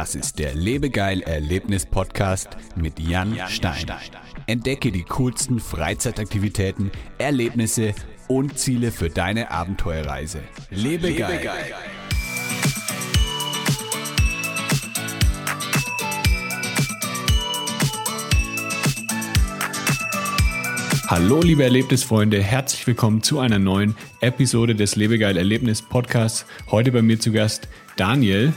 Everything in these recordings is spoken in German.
Das ist der Lebegeil Erlebnis Podcast mit Jan Stein. Entdecke die coolsten Freizeitaktivitäten, Erlebnisse und Ziele für deine Abenteuerreise. Lebegeil. Lebegeil. Hallo liebe Erlebnisfreunde, herzlich willkommen zu einer neuen Episode des Lebegeil Erlebnis Podcasts. Heute bei mir zu Gast Daniel.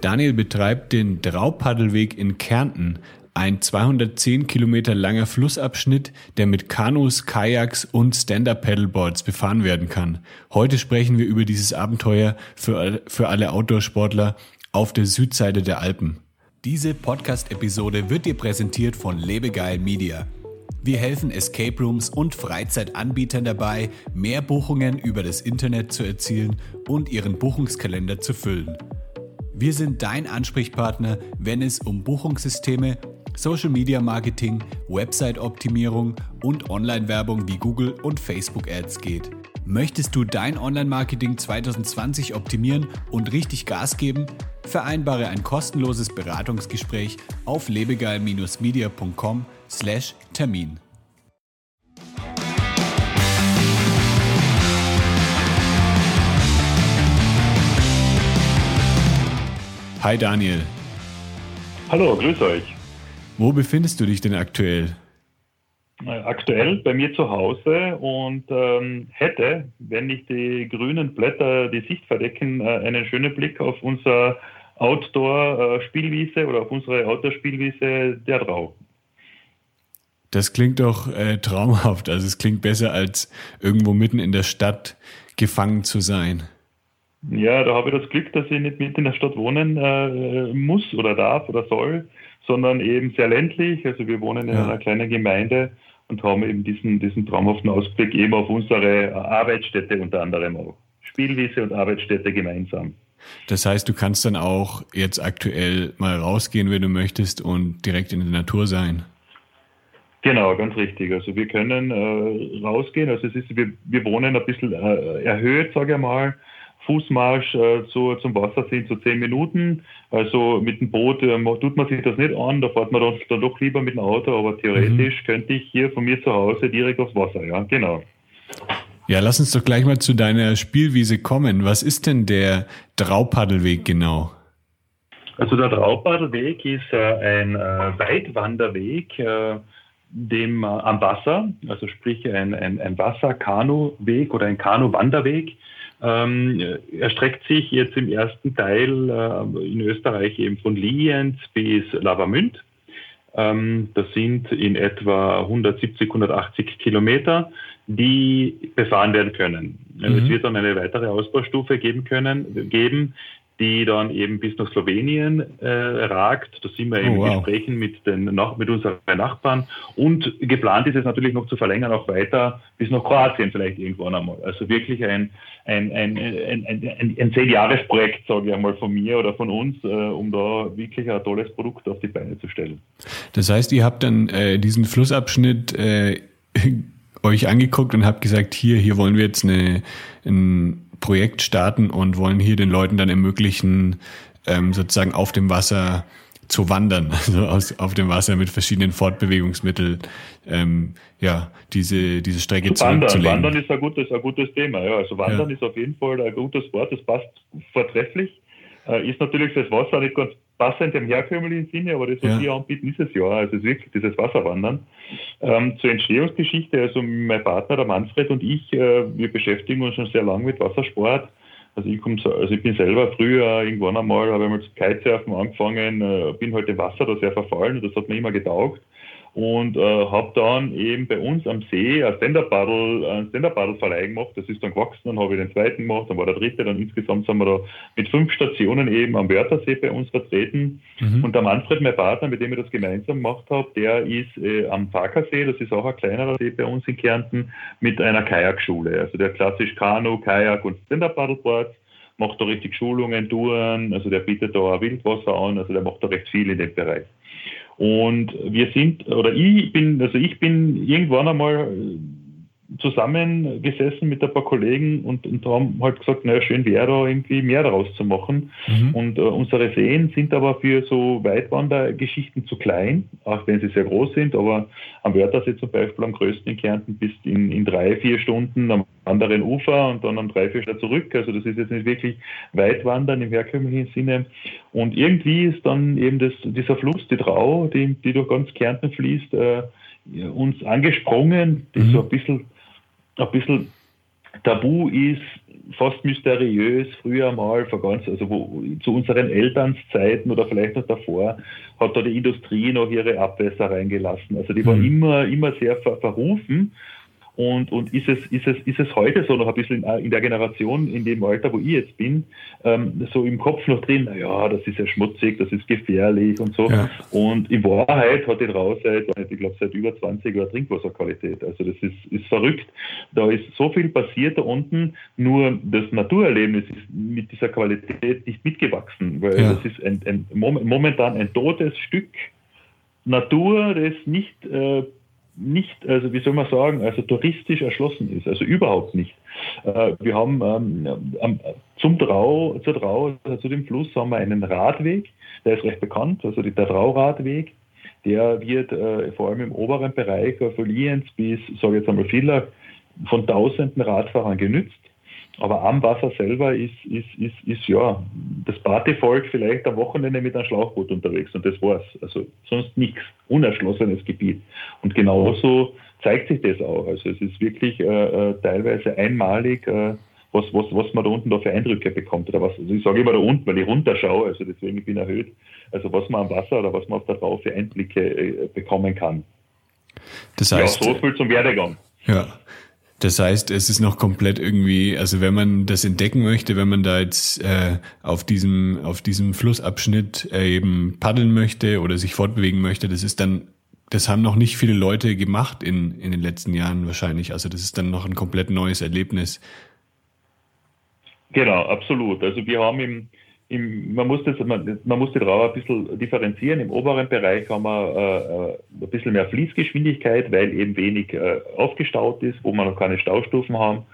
Daniel betreibt den Draupaddelweg in Kärnten, ein 210 Kilometer langer Flussabschnitt, der mit Kanus, Kajaks und Stand-Up-Paddleboards befahren werden kann. Heute sprechen wir über dieses Abenteuer für, für alle Outdoor-Sportler auf der Südseite der Alpen. Diese Podcast-Episode wird dir präsentiert von Lebegeil Media. Wir helfen Escape Rooms und Freizeitanbietern dabei, mehr Buchungen über das Internet zu erzielen und ihren Buchungskalender zu füllen. Wir sind dein Ansprechpartner, wenn es um Buchungssysteme, Social Media Marketing, Website-Optimierung und Online-Werbung wie Google und Facebook Ads geht. Möchtest du dein Online-Marketing 2020 optimieren und richtig Gas geben? Vereinbare ein kostenloses Beratungsgespräch auf lebegeil-media.com Hi Daniel. Hallo, grüß euch. Wo befindest du dich denn aktuell? Aktuell bei mir zu Hause und ähm, hätte, wenn nicht die grünen Blätter die Sicht verdecken, äh, einen schönen Blick auf unser Outdoor-Spielwiese äh, oder auf unsere Outdoor-Spielwiese der Drau. Das klingt doch äh, traumhaft. Also es klingt besser, als irgendwo mitten in der Stadt gefangen zu sein. Ja, da habe ich das Glück, dass ich nicht mitten in der Stadt wohnen äh, muss oder darf oder soll, sondern eben sehr ländlich. Also wir wohnen in ja. einer kleinen Gemeinde und haben eben diesen, diesen traumhaften Ausblick eben auf unsere Arbeitsstätte unter anderem auch. Spielwiese und Arbeitsstätte gemeinsam. Das heißt, du kannst dann auch jetzt aktuell mal rausgehen, wenn du möchtest und direkt in der Natur sein. Genau, ganz richtig. Also wir können äh, rausgehen. Also es ist, wir, wir wohnen ein bisschen äh, erhöht, sage ich mal. Fußmarsch äh, zu, zum Wasser sind so zehn Minuten. Also mit dem Boot äh, tut man sich das nicht an, da fährt man dann, dann doch lieber mit dem Auto, aber theoretisch mhm. könnte ich hier von mir zu Hause direkt aufs Wasser, ja, genau. Ja, lass uns doch gleich mal zu deiner Spielwiese kommen. Was ist denn der Draupaddelweg genau? Also der Draupaddelweg ist äh, ein äh, Weitwanderweg, äh, dem äh, am Wasser, also sprich ein, ein, ein Wasser-Kanu-Weg oder ein Kanu-Wanderweg, ähm, erstreckt sich jetzt im ersten Teil äh, in Österreich eben von Lienz bis Lavamünd. Ähm, das sind in etwa 170, 180 Kilometer, die befahren werden können. Mhm. Es wird dann eine weitere Ausbaustufe geben können, geben, die dann eben bis nach Slowenien äh, ragt. Da sind wir oh, wow. Gesprächen mit, den, nach, mit unseren Nachbarn. Und geplant ist es natürlich noch zu verlängern, auch weiter bis nach Kroatien vielleicht irgendwann einmal. Also wirklich ein, ein, ein, ein, ein, ein Zehn-Jahres-Projekt, sage ich einmal, von mir oder von uns, äh, um da wirklich ein tolles Produkt auf die Beine zu stellen. Das heißt, ihr habt dann äh, diesen Flussabschnitt äh, euch angeguckt und habt gesagt, hier, hier wollen wir jetzt eine, ein Projekt starten und wollen hier den Leuten dann ermöglichen, ähm, sozusagen auf dem Wasser zu wandern, also aus, auf dem Wasser mit verschiedenen Fortbewegungsmitteln, ähm, ja, diese, diese Strecke zu wandern. Wandern ist ein gutes, ein gutes Thema, ja. Also Wandern ja. ist auf jeden Fall ein gutes Wort, das passt vortrefflich. Äh, ist natürlich fürs Wasser nicht ganz passend im herkömmlichen Sinne, aber das, was ja. wir anbieten, ist es ja. Also es ist wirklich dieses Wasserwandern. Ähm, zur Entstehungsgeschichte, also mein Partner, der Manfred und ich, äh, wir beschäftigen uns schon sehr lange mit Wassersport. Also ich, komm, also ich bin selber früher irgendwann einmal, habe ich mal zu Kitesurfen angefangen, äh, bin halt im Wasser da sehr verfallen und das hat mir immer getaugt und äh, habe dann eben bei uns am See ein Stand-Up-Paddle Stand Verleih gemacht. Das ist dann gewachsen, dann habe ich den zweiten gemacht, dann war der dritte, dann insgesamt sind wir da mit fünf Stationen eben am Wörthersee bei uns vertreten. Mhm. Und der Manfred, mein Partner, mit dem ich das gemeinsam gemacht habe, der ist äh, am Farkersee, das ist auch ein kleinerer See bei uns in Kärnten, mit einer Kajakschule. Also der klassisch Kanu, Kajak und Stand-Up-Paddleboards macht da richtig Schulungen, Touren, also der bietet da auch Wildwasser an, also der macht da recht viel in dem Bereich. Und wir sind, oder ich bin, also ich bin irgendwann einmal zusammengesessen mit ein paar Kollegen und, und haben halt gesagt, naja, schön wäre da irgendwie mehr daraus zu machen. Mhm. Und äh, unsere Seen sind aber für so Weitwandergeschichten zu klein, auch wenn sie sehr groß sind. Aber am Wörthersee zum Beispiel am größten in Kärnten bis in, in drei, vier Stunden am anderen Ufer und dann am drei, vier Stunden zurück. Also das ist jetzt nicht wirklich Weitwandern im herkömmlichen Sinne. Und irgendwie ist dann eben das, dieser Fluss, die Trau, die, die durch ganz Kärnten fließt, äh, uns angesprungen, die mhm. so ein bisschen ein bisschen tabu ist, fast mysteriös, früher mal, vor ganz, also wo, zu unseren Elternszeiten oder vielleicht noch davor, hat da die Industrie noch ihre Abwässer reingelassen. Also die waren mhm. immer, immer sehr ver verrufen und, und ist, es, ist, es, ist es heute so noch ein bisschen in, in der Generation, in dem Alter, wo ich jetzt bin, ähm, so im Kopf noch drin, naja, das ist ja schmutzig, das ist gefährlich und so. Ja. Und in Wahrheit hat die Drau seit, ich glaube, seit über 20 Jahren Trinkwasserqualität. Also das ist, ist verrückt. Da ist so viel passiert da unten, nur das Naturerlebnis ist mit dieser Qualität nicht mitgewachsen, weil ja. das ist ein, ein, momentan ein totes Stück Natur, das nicht äh, nicht, also wie soll man sagen, also touristisch erschlossen ist, also überhaupt nicht. Äh, wir haben ähm, zum Drau, zur Drau, also zu dem Fluss haben wir einen Radweg, der ist recht bekannt, also der Drau-Radweg, der wird äh, vor allem im oberen Bereich von Lienz bis, sage ich jetzt einmal, Villach von tausenden Radfahrern genützt. Aber am Wasser selber ist, ist, ist, ist ja das Partyvolk vielleicht am Wochenende mit einem Schlauchboot unterwegs und das war's. Also sonst nichts, unerschlossenes Gebiet. Und genauso zeigt sich das auch. Also es ist wirklich äh, äh, teilweise einmalig, äh, was, was, was man da unten da für Eindrücke bekommt. Oder was, also ich sage immer da unten, weil ich runterschaue, also deswegen bin ich erhöht. Also was man am Wasser oder was man auf der Frau für Einblicke äh, bekommen kann. Das heißt, ja, so viel zum Werdegang. Ja, das heißt, es ist noch komplett irgendwie, also wenn man das entdecken möchte, wenn man da jetzt äh, auf diesem auf diesem Flussabschnitt äh, eben paddeln möchte oder sich fortbewegen möchte, das ist dann, das haben noch nicht viele Leute gemacht in in den letzten Jahren wahrscheinlich. Also das ist dann noch ein komplett neues Erlebnis. Genau, absolut. Also wir haben im im, man, muss das, man, man muss die Trauer ein bisschen differenzieren. Im oberen Bereich haben wir äh, äh, ein bisschen mehr Fließgeschwindigkeit, weil eben wenig äh, aufgestaut ist, wo wir noch keine Staustufen haben.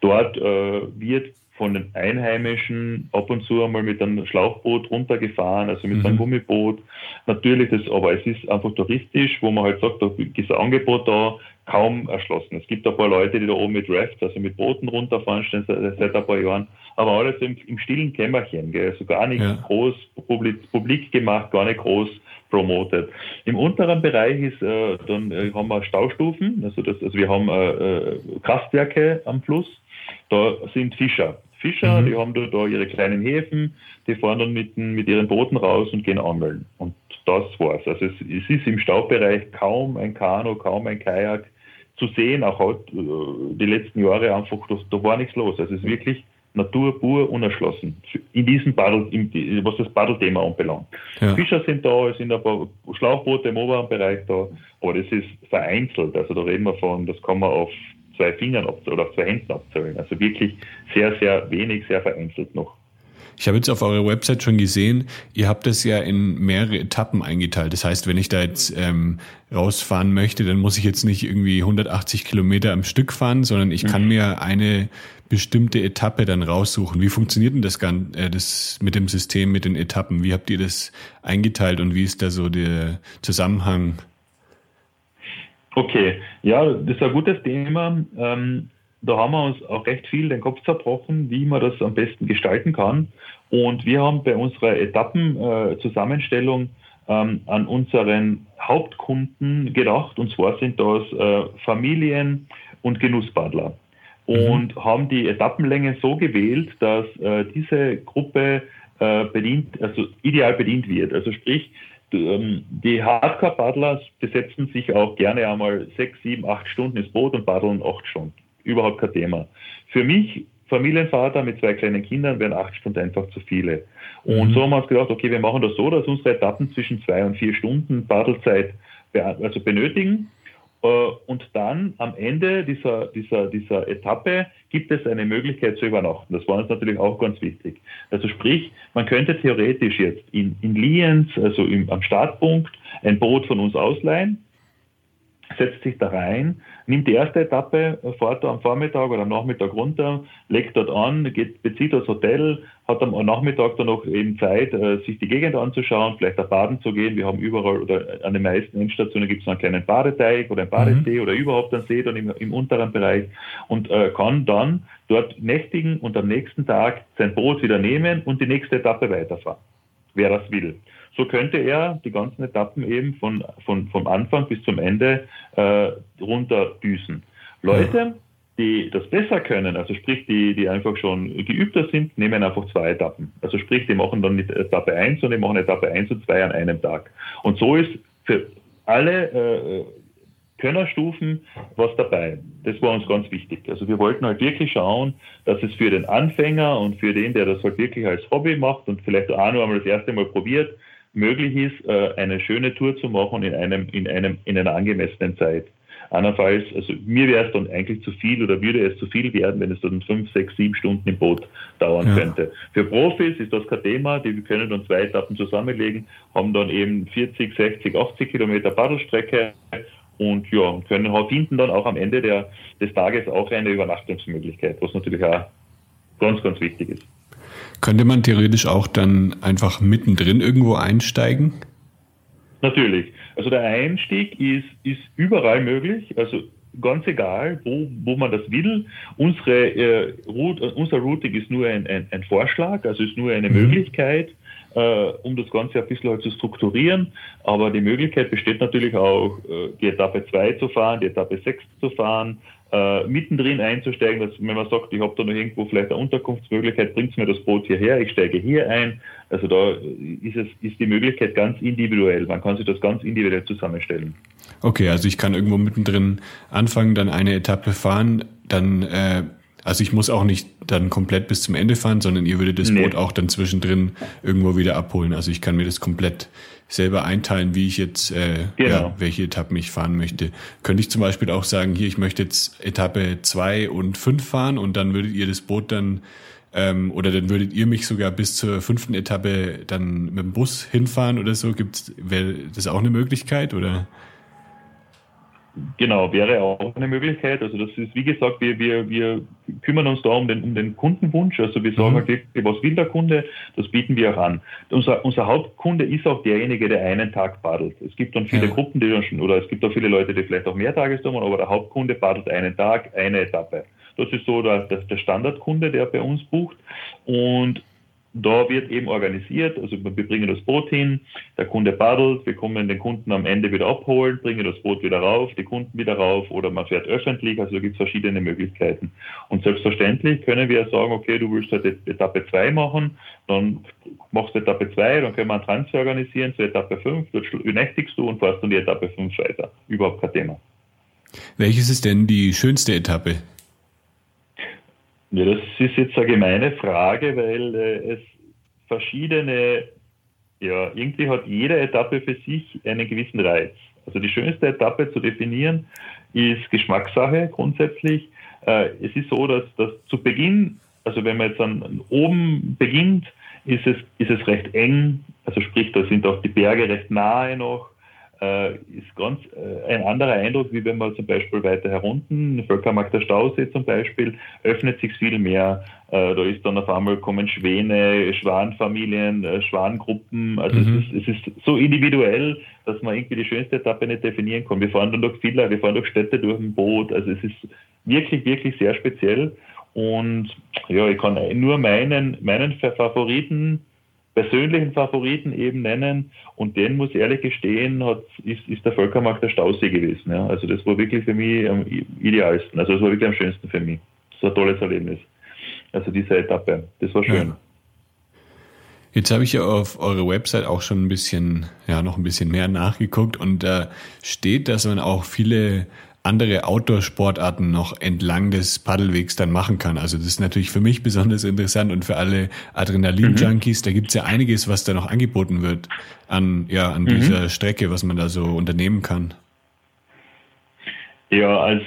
Dort äh, wird von den Einheimischen ab und zu einmal mit einem Schlauchboot runtergefahren, also mit mhm. einem Gummiboot. Natürlich, das, aber es ist einfach touristisch, wo man halt sagt, da ist ein Angebot da, kaum erschlossen. Es gibt ein paar Leute, die da oben mit Rafts, also mit Booten runterfahren, seit, seit ein paar Jahren, aber alles im, im stillen Kämmerchen, gell? also gar nicht ja. groß publik, publik, gemacht, gar nicht groß promotet. Im unteren Bereich ist, äh, dann äh, haben wir Staustufen, also, das, also wir haben äh, äh Kraftwerke am Fluss, da sind Fischer. Fischer, mhm. die haben da, da, ihre kleinen Häfen, die fahren dann mit, mit ihren Booten raus und gehen angeln. Und das war's. Also es, es ist im Staubereich kaum ein Kanu, kaum ein Kajak zu sehen, auch halt, die letzten Jahre einfach, da, da war nichts los. Also es ist wirklich Natur pur unerschlossen. In diesem Paddel, was das Paddelthema anbelangt. Ja. Fischer sind da, es sind ein paar Schlauchboote im oberen Bereich da, aber das ist vereinzelt. Also da reden wir von, das kann man auf zwei Fingern oder auf zwei Händen abzählen. Also wirklich sehr, sehr wenig, sehr vereinzelt noch. Ich habe jetzt auf eurer Website schon gesehen, ihr habt das ja in mehrere Etappen eingeteilt. Das heißt, wenn ich da jetzt ähm, rausfahren möchte, dann muss ich jetzt nicht irgendwie 180 Kilometer am Stück fahren, sondern ich kann mhm. mir eine bestimmte Etappe dann raussuchen. Wie funktioniert denn das, äh, das mit dem System, mit den Etappen? Wie habt ihr das eingeteilt und wie ist da so der Zusammenhang? Okay, ja, das ist ein gutes Thema. Ähm, da haben wir uns auch recht viel den Kopf zerbrochen, wie man das am besten gestalten kann. Und wir haben bei unserer Etappenzusammenstellung äh, ähm, an unseren Hauptkunden gedacht. Und zwar sind das äh, Familien und Genussbadler. Mhm. Und mhm. haben die Etappenlänge so gewählt, dass äh, diese Gruppe äh, bedient, also ideal bedient wird. Also sprich, ähm, die Hardcore-Paddler besetzen sich auch gerne einmal sechs, sieben, acht Stunden ins Boot und paddeln acht Stunden überhaupt kein Thema. Für mich, Familienvater mit zwei kleinen Kindern, wären acht Stunden einfach zu viele. Und mhm. so haben wir uns gedacht, okay, wir machen das so, dass unsere Etappen zwischen zwei und vier Stunden Paddelzeit also benötigen. Äh, und dann am Ende dieser, dieser, dieser Etappe gibt es eine Möglichkeit zu übernachten. Das war uns natürlich auch ganz wichtig. Also sprich, man könnte theoretisch jetzt in, in Lienz, also im, am Startpunkt, ein Boot von uns ausleihen setzt sich da rein, nimmt die erste Etappe, fährt am Vormittag oder am Nachmittag runter, legt dort an, geht, bezieht das Hotel, hat am Nachmittag dann noch eben Zeit, äh, sich die Gegend anzuschauen, vielleicht auch baden zu gehen. Wir haben überall oder an den meisten Endstationen gibt es noch einen kleinen Badeteich oder einen Badesee mhm. oder überhaupt einen See dann im, im unteren Bereich und äh, kann dann dort nächtigen und am nächsten Tag sein Boot wieder nehmen und die nächste Etappe weiterfahren, wer das will. So könnte er die ganzen Etappen eben von, von, vom Anfang bis zum Ende äh, runterdüsen. Leute, die das besser können, also sprich, die, die einfach schon geübter sind, nehmen einfach zwei Etappen. Also sprich, die machen dann nicht Etappe 1, sondern die machen Etappe 1 und 2 an einem Tag. Und so ist für alle äh, Könnerstufen was dabei. Das war uns ganz wichtig. Also wir wollten halt wirklich schauen, dass es für den Anfänger und für den, der das halt wirklich als Hobby macht und vielleicht auch nur einmal das erste Mal probiert, möglich ist, äh, eine schöne Tour zu machen in einem, in einem, in einer angemessenen Zeit. Andernfalls, also mir wäre es dann eigentlich zu viel oder würde es zu viel werden, wenn es dann fünf, sechs, sieben Stunden im Boot dauern ja. könnte. Für Profis ist das kein Thema, die können dann zwei Etappen zusammenlegen, haben dann eben 40, 60, 80 Kilometer Paddelstrecke und ja, können finden dann auch am Ende der, des Tages auch eine Übernachtungsmöglichkeit, was natürlich auch ganz, ganz wichtig ist. Könnte man theoretisch auch dann einfach mittendrin irgendwo einsteigen? Natürlich. Also der Einstieg ist, ist überall möglich. Also ganz egal, wo, wo man das will. Unsere, äh, Route, unser Routing ist nur ein, ein, ein, Vorschlag, also ist nur eine mhm. Möglichkeit, äh, um das Ganze ein bisschen halt zu strukturieren. Aber die Möglichkeit besteht natürlich auch, äh, die Etappe 2 zu fahren, die Etappe 6 zu fahren, äh, mittendrin einzusteigen, dass wenn man sagt, ich habe da noch irgendwo vielleicht eine Unterkunftsmöglichkeit, bringt mir das Boot hierher, ich steige hier ein. Also da ist es ist die Möglichkeit ganz individuell. Man kann sich das ganz individuell zusammenstellen. Okay, also ich kann irgendwo mittendrin anfangen, dann eine Etappe fahren, dann äh, also ich muss auch nicht dann komplett bis zum Ende fahren, sondern ihr würdet das nee. Boot auch dann zwischendrin irgendwo wieder abholen. Also ich kann mir das komplett selber einteilen, wie ich jetzt, äh, genau. ja, welche Etappen ich fahren möchte. Könnte ich zum Beispiel auch sagen, hier, ich möchte jetzt Etappe zwei und fünf fahren und dann würdet ihr das Boot dann ähm, oder dann würdet ihr mich sogar bis zur fünften Etappe dann mit dem Bus hinfahren oder so. Gibt's, wäre das auch eine Möglichkeit oder? Genau, wäre auch eine Möglichkeit. Also das ist, wie gesagt, wir, wir, wir kümmern uns da um den, um den Kundenwunsch. Also wir sagen mhm. halt wirklich, was will der Kunde, das bieten wir auch an. Unser, unser Hauptkunde ist auch derjenige, der einen Tag paddelt. Es gibt dann viele ja. Gruppen, die dann schon, oder es gibt auch viele Leute, die vielleicht auch mehr Tagestouren, aber der Hauptkunde paddelt einen Tag, eine Etappe. Das ist so der, der Standardkunde, der bei uns bucht. Und da wird eben organisiert, also wir bringen das Boot hin, der Kunde paddelt, wir kommen den Kunden am Ende wieder abholen, bringen das Boot wieder rauf, die Kunden wieder rauf oder man fährt öffentlich, also da gibt es verschiedene Möglichkeiten. Und selbstverständlich können wir sagen, okay, du willst halt Etappe 2 machen, dann machst du Etappe 2, dann können wir einen Transfer organisieren zur Etappe 5, dort übernächtigst du und fährst dann die Etappe 5 weiter. Überhaupt kein Thema. Welches ist denn die schönste Etappe? Ja, das ist jetzt eine gemeine Frage, weil äh, es verschiedene, ja, irgendwie hat jede Etappe für sich einen gewissen Reiz. Also die schönste Etappe zu definieren ist Geschmackssache grundsätzlich. Äh, es ist so, dass, dass zu Beginn, also wenn man jetzt an oben beginnt, ist es, ist es recht eng, also sprich, da sind auch die Berge recht nahe noch äh, ist ganz äh, ein anderer Eindruck, wie wenn man zum Beispiel weiter herunten, Völkermarkt der Stausee zum Beispiel, öffnet sich viel mehr. Äh, da ist dann auf einmal kommen Schwäne, Schwanfamilien, äh, Schwangruppen. Also mhm. es, ist, es ist so individuell, dass man irgendwie die schönste Etappe nicht definieren kann. Wir fahren dann durch Villa, wir fahren durch Städte durch ein Boot. Also es ist wirklich, wirklich sehr speziell. Und ja, ich kann nur meinen, meinen Favoriten persönlichen Favoriten eben nennen. Und den muss ehrlich gestehen, hat, ist, ist der Völkermarkt der Stausee gewesen. Ja. Also das war wirklich für mich am idealsten. Also das war wirklich am schönsten für mich. Das war ein tolles Erlebnis. Also diese Etappe. Das war schön. Ja. Jetzt habe ich ja auf eurer Website auch schon ein bisschen, ja, noch ein bisschen mehr nachgeguckt und da steht, dass man auch viele andere Outdoor-Sportarten noch entlang des Paddelwegs dann machen kann. Also das ist natürlich für mich besonders interessant und für alle Adrenalin-Junkies. Mhm. Da gibt's ja einiges, was da noch angeboten wird an, ja, an mhm. dieser Strecke, was man da so unternehmen kann. Ja, also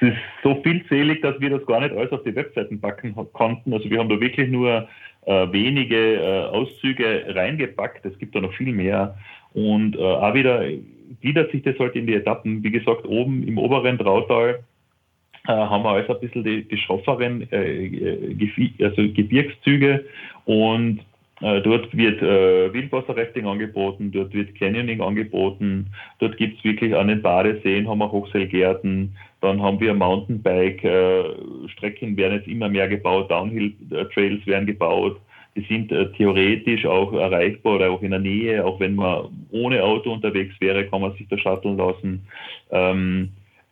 es ist so vielzählig, dass wir das gar nicht alles auf die Webseiten packen konnten. Also wir haben da wirklich nur äh, wenige äh, Auszüge reingepackt. Es gibt da noch viel mehr. Und äh, auch wieder gliedert sich das halt in die Etappen. Wie gesagt, oben im oberen Trautal äh, haben wir alles ein bisschen die, die schrofferen äh, äh also Gebirgszüge und äh, dort wird äh, Wildwasserrafting angeboten, dort wird Canyoning angeboten, dort gibt es wirklich an den Badeseen, haben wir Hochseilgärten, dann haben wir Mountainbike-Strecken, äh, werden jetzt immer mehr gebaut, Downhill-Trails werden gebaut, die sind äh, theoretisch auch erreichbar oder auch in der Nähe, auch wenn man ohne Auto unterwegs wäre, kann man sich da shutteln lassen. Ähm,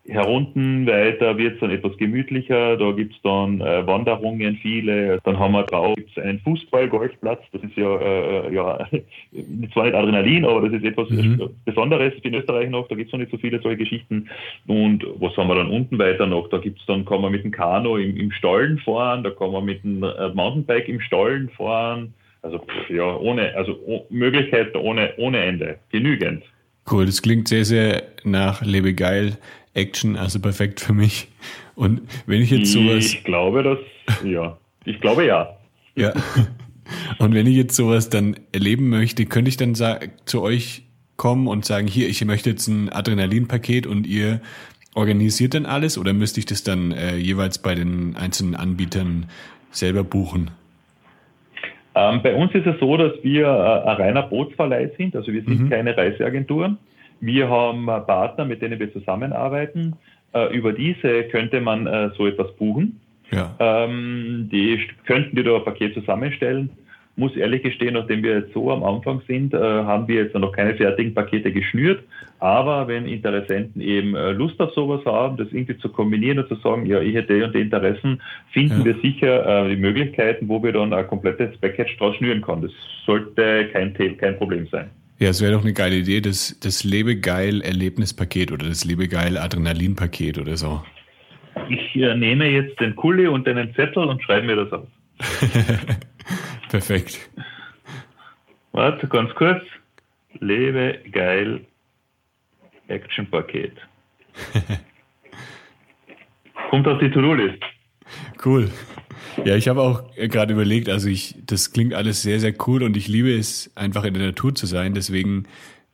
Herunten weiter wird es dann etwas gemütlicher, da gibt es dann äh, Wanderungen viele, dann haben wir drauf einen Fußball-Golfplatz, das ist ja, äh, ja zwar nicht Adrenalin, aber das ist etwas mhm. Besonderes in Österreich noch, da gibt es noch nicht so viele solche Geschichten. Und was haben wir dann unten weiter noch? Da gibt's dann, kann man mit dem Kanu im, im Stollen fahren, da kann man mit dem äh, Mountainbike im Stollen fahren, also ja, ohne, also oh, Möglichkeiten ohne, ohne Ende, genügend. Cool, das klingt sehr, sehr nach Lebe geil. Action, also perfekt für mich. Und wenn ich jetzt sowas. Ich glaube, dass, ja. Ich glaube ja. Ja. Und wenn ich jetzt sowas dann erleben möchte, könnte ich dann zu euch kommen und sagen, hier, ich möchte jetzt ein Adrenalinpaket und ihr organisiert dann alles oder müsste ich das dann äh, jeweils bei den einzelnen Anbietern selber buchen? Ähm, bei uns ist es so, dass wir äh, ein reiner Bootsverleih sind, also wir sind mhm. keine Reiseagentur. Wir haben Partner, mit denen wir zusammenarbeiten. Äh, über diese könnte man äh, so etwas buchen. Ja. Ähm, die könnten dir da ein Paket zusammenstellen. Muss ehrlich gestehen, nachdem wir jetzt so am Anfang sind, äh, haben wir jetzt noch keine fertigen Pakete geschnürt. Aber wenn Interessenten eben Lust auf sowas haben, das irgendwie zu kombinieren und zu sagen, ja, ich hätte und die Interessen, finden ja. wir sicher die Möglichkeiten, wo wir dann ein komplettes Package draus schnüren können. Das sollte kein, kein Problem sein. Ja, es wäre doch eine geile Idee, das, das Lebegeil-Erlebnispaket oder das Lebegeil-Adrenalinpaket oder so. Ich äh, nehme jetzt den Kuli und einen Zettel und schreibe mir das auf. Perfekt. Warte, ganz kurz. Lebegeil Action-Paket. Kommt auf die To-Do-List. Cool. Ja, ich habe auch gerade überlegt, also ich, das klingt alles sehr, sehr cool und ich liebe es, einfach in der Natur zu sein. Deswegen,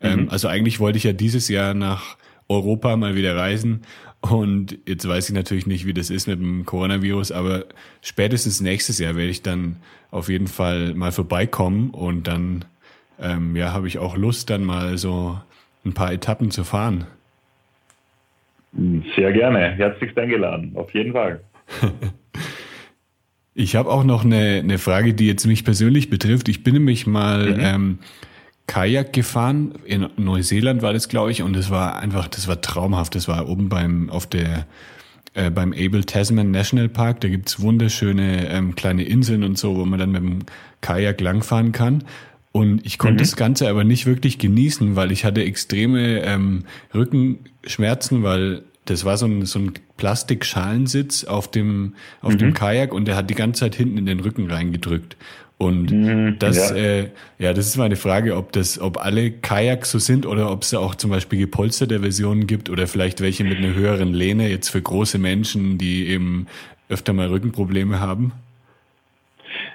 ähm, mhm. ähm, also eigentlich wollte ich ja dieses Jahr nach Europa mal wieder reisen. Und jetzt weiß ich natürlich nicht, wie das ist mit dem Coronavirus, aber spätestens nächstes Jahr werde ich dann auf jeden Fall mal vorbeikommen und dann ähm, ja, habe ich auch Lust, dann mal so ein paar Etappen zu fahren. Sehr gerne. Herzlichst eingeladen, auf jeden Fall. Ich habe auch noch eine, eine Frage, die jetzt mich persönlich betrifft. Ich bin nämlich mal mhm. ähm, Kajak gefahren. In Neuseeland war das, glaube ich, und es war einfach, das war traumhaft. Das war oben beim auf der äh, beim Abel Tasman National Park. Da gibt's wunderschöne ähm, kleine Inseln und so, wo man dann mit dem Kajak langfahren kann. Und ich konnte mhm. das Ganze aber nicht wirklich genießen, weil ich hatte extreme ähm, Rückenschmerzen, weil das war so ein, so ein Plastikschalensitz auf dem, auf mhm. dem Kajak und der hat die ganze Zeit hinten in den Rücken reingedrückt. Und mhm, das, ja. Äh, ja, das ist meine Frage, ob das, ob alle Kajaks so sind oder ob es auch zum Beispiel gepolsterte Versionen gibt oder vielleicht welche mit einer höheren Lehne jetzt für große Menschen, die eben öfter mal Rückenprobleme haben.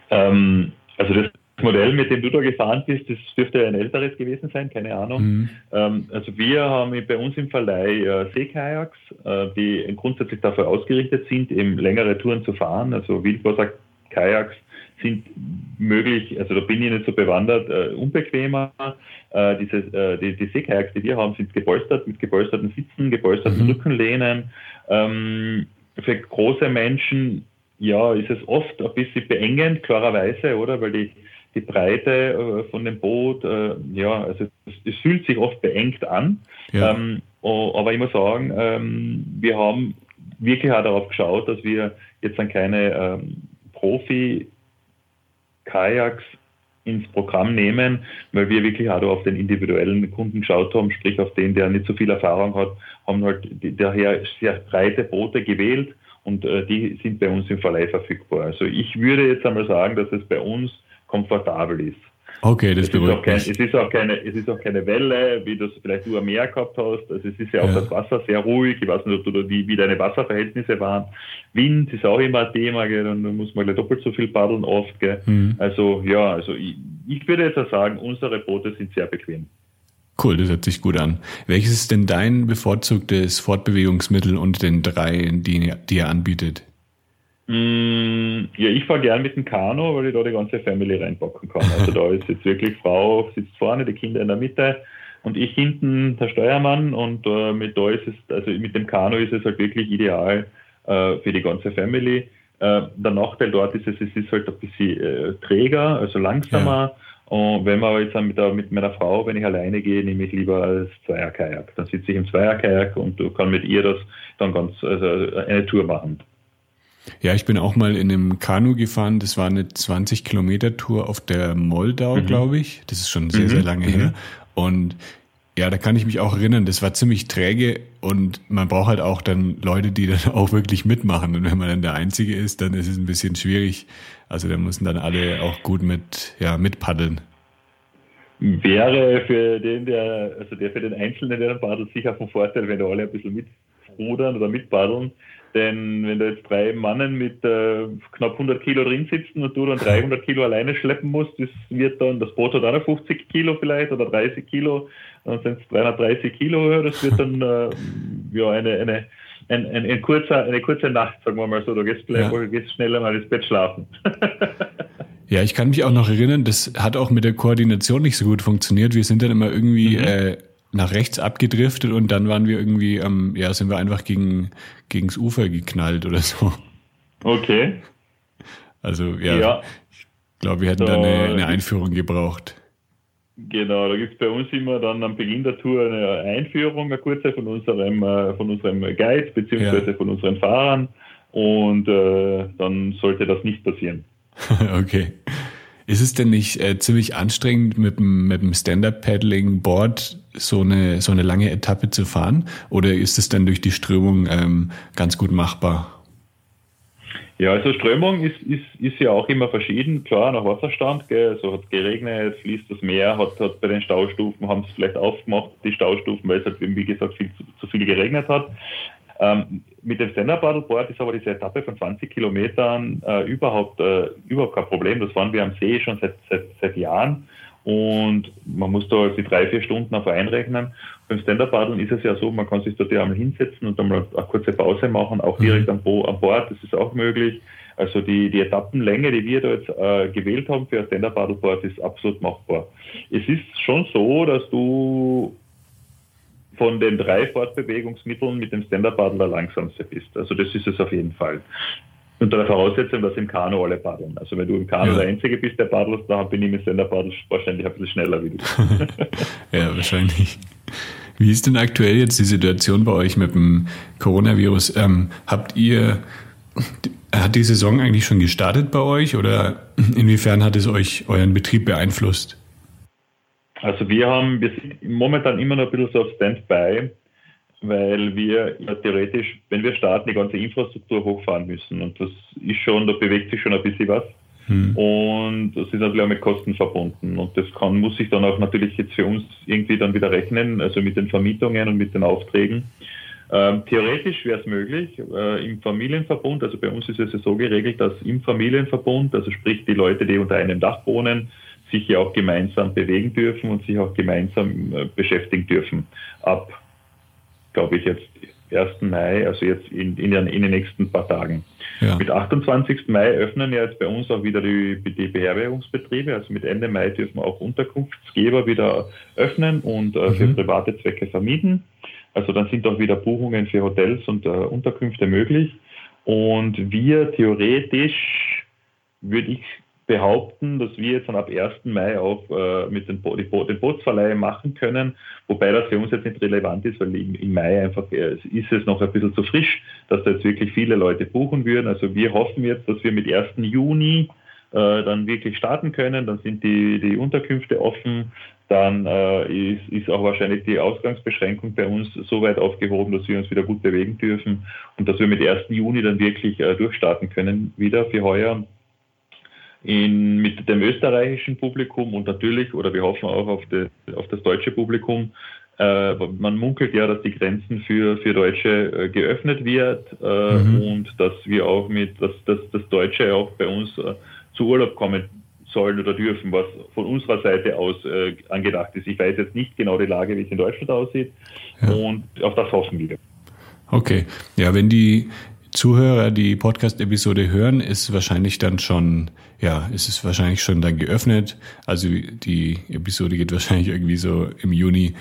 Ähm, also das Modell, mit dem du da gefahren bist, das dürfte ein älteres gewesen sein, keine Ahnung. Mhm. Ähm, also wir haben bei uns im Verleih äh, Seekajaks, äh, die grundsätzlich dafür ausgerichtet sind, eben längere Touren zu fahren. Also Wildwasser-Kajaks sind möglich, also da bin ich nicht so bewandert, äh, unbequemer. Äh, diese, äh, die, die Seekajaks, die wir haben, sind gepolstert mit gepolsterten Sitzen, gepolsterten mhm. Rückenlehnen. Ähm, für große Menschen ja, ist es oft ein bisschen beengend, klarerweise, oder? Weil die die Breite äh, von dem Boot, äh, ja, also es, es, fühlt sich oft beengt an. Ja. Ähm, aber ich muss sagen, ähm, wir haben wirklich auch darauf geschaut, dass wir jetzt dann keine ähm, Profi-Kajaks ins Programm nehmen, weil wir wirklich auch auf den individuellen Kunden geschaut haben, sprich auf den, der nicht so viel Erfahrung hat, haben halt daher sehr breite Boote gewählt und äh, die sind bei uns im Verleih verfügbar. Also ich würde jetzt einmal sagen, dass es bei uns komfortabel ist. Okay, das beruhigt kein, Es ist, auch keine, es ist auch keine Welle, wie du es vielleicht am Meer gehabt hast. Also es ist ja auch ja. das Wasser sehr ruhig. Ich weiß nicht, ob du wie, wie deine Wasserverhältnisse waren. Wind ist auch immer ein Thema, gell? dann muss man gleich doppelt so viel paddeln oft. Gell? Mhm. Also ja, also ich, ich würde jetzt auch sagen, unsere Boote sind sehr bequem. Cool, das hört sich gut an. Welches ist denn dein bevorzugtes Fortbewegungsmittel unter den drei, die, die ihr anbietet? Mm, ja, ich fahre gern mit dem Kanu, weil ich da die ganze Family reinpacken kann. Also da ist jetzt wirklich Frau sitzt vorne, die Kinder in der Mitte und ich hinten der Steuermann und äh, mit da ist es, also mit dem Kanu ist es halt wirklich ideal äh, für die ganze Family. Äh, der Nachteil dort ist es, es ist halt ein bisschen äh, träger, also langsamer. Ja. Und wenn man jetzt mit, der, mit meiner Frau, wenn ich alleine gehe, nehme ich lieber als Zweierkajak. Dann sitze ich im Zweierkajak und du kann mit ihr das dann ganz, also eine Tour machen. Ja, ich bin auch mal in einem Kanu gefahren. Das war eine 20 Kilometer Tour auf der Moldau, mhm. glaube ich. Das ist schon sehr, mhm. sehr lange mhm. her. Und ja, da kann ich mich auch erinnern, das war ziemlich träge und man braucht halt auch dann Leute, die dann auch wirklich mitmachen. Und wenn man dann der Einzige ist, dann ist es ein bisschen schwierig. Also da müssen dann alle auch gut mit, ja, mitpaddeln. Wäre für den, der, also der für den Einzelnen, der dann paddelt, sicher von Vorteil, wenn da alle ein bisschen mitrudern oder mitpaddeln. Denn wenn da jetzt drei Mannen mit äh, knapp 100 Kilo drin sitzen und du dann 300 Kilo alleine schleppen musst, das wird dann, das Boot hat auch noch 50 Kilo vielleicht oder 30 Kilo, dann sind es 330 Kilo, das wird dann äh, ja eine, eine, ein, ein, ein, kurzer, eine kurze Nacht, sagen wir mal so, da gehst du ja. gehst schneller mal ins Bett schlafen. Ja, ich kann mich auch noch erinnern, das hat auch mit der Koordination nicht so gut funktioniert. Wir sind dann immer irgendwie mhm. äh, nach rechts abgedriftet und dann waren wir irgendwie, ähm, ja, sind wir einfach gegen gegens Ufer geknallt oder so. Okay. Also ja, ja. ich glaube, wir hätten da, da eine, eine, Einführung gebraucht. Genau, da gibt es bei uns immer dann am Beginn der Tour eine Einführung, eine kurze von unserem, äh, von unserem Guide beziehungsweise ja. von unseren Fahrern und äh, dann sollte das nicht passieren. okay. Ist es denn nicht äh, ziemlich anstrengend, mit dem, mit dem Stand-Up-Paddling-Board so eine, so eine lange Etappe zu fahren? Oder ist es dann durch die Strömung ähm, ganz gut machbar? Ja, also Strömung ist, ist, ist ja auch immer verschieden. Klar, nach Wasserstand, gell, also hat geregnet, fließt das Meer, hat, hat bei den Staustufen, haben es vielleicht aufgemacht, die Staustufen, weil es halt, wie gesagt, viel zu, zu viel geregnet hat. Ähm, mit dem Stand-Up Paddleboard ist aber diese Etappe von 20 Kilometern äh, überhaupt, äh, überhaupt kein Problem. Das fahren wir am See schon seit, seit, seit Jahren und man muss da die drei, vier Stunden auf einrechnen. Beim Stand-Up-Paddeln ist es ja so, man kann sich dort einmal hinsetzen und dann mal eine kurze Pause machen, auch direkt mhm. am, am Bord, das ist auch möglich. Also die, die Etappenlänge, die wir da jetzt äh, gewählt haben für ein Stand-Up-Paddleboard, ist absolut machbar. Es ist schon so, dass du von den drei Fortbewegungsmitteln mit dem Stand-Up-Paddle der langsamste bist. Also das ist es auf jeden Fall. Unter der Voraussetzung, dass im Kanu alle paddeln. Also wenn du im Kanu ja. der Einzige bist, der paddelt, dann bin ich mit Stand-Up-Paddle wahrscheinlich ein bisschen schneller wie du. ja, wahrscheinlich. Wie ist denn aktuell jetzt die Situation bei euch mit dem Coronavirus? Ähm, habt ihr, hat die Saison eigentlich schon gestartet bei euch oder inwiefern hat es euch euren Betrieb beeinflusst? Also wir haben, wir sind momentan immer noch ein bisschen so auf Standby, weil wir ja theoretisch, wenn wir starten, die ganze Infrastruktur hochfahren müssen. Und das ist schon, da bewegt sich schon ein bisschen was. Hm. Und das ist natürlich auch mit Kosten verbunden. Und das kann, muss sich dann auch natürlich jetzt für uns irgendwie dann wieder rechnen, also mit den Vermietungen und mit den Aufträgen. Ähm, theoretisch wäre es möglich, äh, im Familienverbund, also bei uns ist es ja so geregelt, dass im Familienverbund, also sprich die Leute, die unter einem Dach wohnen, sich ja auch gemeinsam bewegen dürfen und sich auch gemeinsam äh, beschäftigen dürfen. Ab, glaube ich, jetzt 1. Mai, also jetzt in, in, den, in den nächsten paar Tagen. Ja. Mit 28. Mai öffnen ja jetzt bei uns auch wieder die, die Beherbergungsbetriebe. Also mit Ende Mai dürfen auch Unterkunftsgeber wieder öffnen und äh, für mhm. private Zwecke vermieten. Also dann sind auch wieder Buchungen für Hotels und äh, Unterkünfte möglich. Und wir theoretisch, würde ich behaupten, dass wir jetzt dann ab 1. Mai auch äh, mit den, Bo Bo den Bootsverleih machen können, wobei das für uns jetzt nicht relevant ist, weil im, im Mai einfach äh, ist es noch ein bisschen zu frisch, dass da jetzt wirklich viele Leute buchen würden. Also wir hoffen jetzt, dass wir mit 1. Juni äh, dann wirklich starten können, dann sind die, die Unterkünfte offen, dann äh, ist, ist auch wahrscheinlich die Ausgangsbeschränkung bei uns so weit aufgehoben, dass wir uns wieder gut bewegen dürfen und dass wir mit 1. Juni dann wirklich äh, durchstarten können wieder für heuer in, mit dem österreichischen Publikum und natürlich, oder wir hoffen auch auf, die, auf das deutsche Publikum. Äh, man munkelt ja, dass die Grenzen für, für Deutsche äh, geöffnet wird äh, mhm. und dass wir auch mit, dass, dass das Deutsche auch bei uns äh, zu Urlaub kommen sollen oder dürfen, was von unserer Seite aus äh, angedacht ist. Ich weiß jetzt nicht genau die Lage, wie es in Deutschland aussieht ja. und auf das hoffen wir. Okay, ja, wenn die Zuhörer die Podcast-Episode hören, ist wahrscheinlich dann schon, ja, ist es wahrscheinlich schon dann geöffnet. Also die Episode geht wahrscheinlich irgendwie so im Juni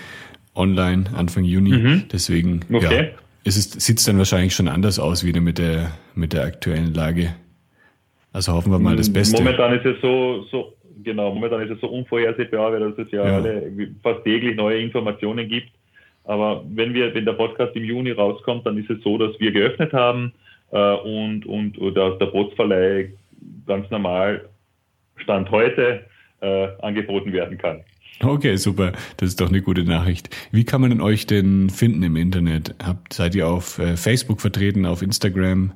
online, Anfang Juni. Mhm. Deswegen, okay. ja, ist es sieht es dann wahrscheinlich schon anders aus wieder mit der, mit der aktuellen Lage. Also hoffen wir mal das Beste. Momentan ist es so, so genau, momentan ist es so unvorhersehbar, weil es ja, ja. Alle, fast täglich neue Informationen gibt. Aber wenn wir, wenn der Podcast im Juni rauskommt, dann ist es so, dass wir geöffnet haben äh, und, und oder der Bootsverleih ganz normal Stand heute äh, angeboten werden kann. Okay, super. Das ist doch eine gute Nachricht. Wie kann man denn euch denn finden im Internet? Habt, seid ihr auf äh, Facebook vertreten, auf Instagram?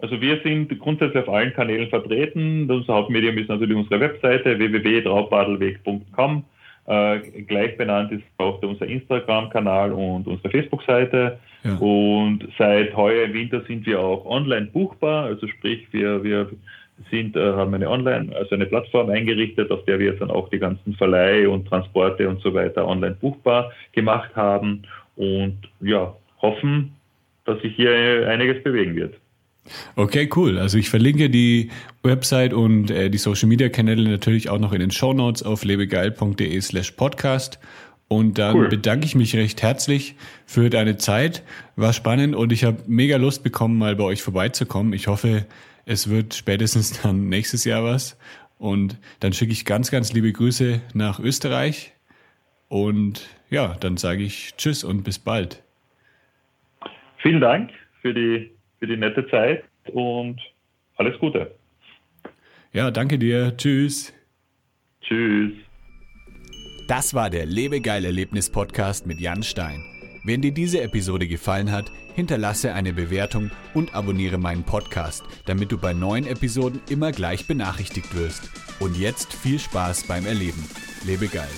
Also wir sind grundsätzlich auf allen Kanälen vertreten. Unser Hauptmedium ist natürlich unsere Webseite www.traubadelweg.com. Äh, gleich benannt ist auch unser Instagram-Kanal und unsere Facebook-Seite. Ja. Und seit heuer im Winter sind wir auch online buchbar. Also sprich, wir, wir sind, äh, haben eine Online, also eine Plattform eingerichtet, auf der wir dann auch die ganzen Verleihe und Transporte und so weiter online buchbar gemacht haben und ja, hoffen, dass sich hier einiges bewegen wird. Okay, cool. Also ich verlinke die Website und äh, die Social Media Kanäle natürlich auch noch in den Show Notes auf lebegeil.de slash podcast. Und dann cool. bedanke ich mich recht herzlich für deine Zeit. War spannend und ich habe mega Lust bekommen, mal bei euch vorbeizukommen. Ich hoffe, es wird spätestens dann nächstes Jahr was. Und dann schicke ich ganz, ganz liebe Grüße nach Österreich. Und ja, dann sage ich Tschüss und bis bald. Vielen Dank für die, für die nette Zeit und alles Gute. Ja, danke dir. Tschüss. Tschüss. Das war der Lebegeil-Erlebnis-Podcast mit Jan Stein. Wenn dir diese Episode gefallen hat, hinterlasse eine Bewertung und abonniere meinen Podcast, damit du bei neuen Episoden immer gleich benachrichtigt wirst. Und jetzt viel Spaß beim Erleben. Lebe geil.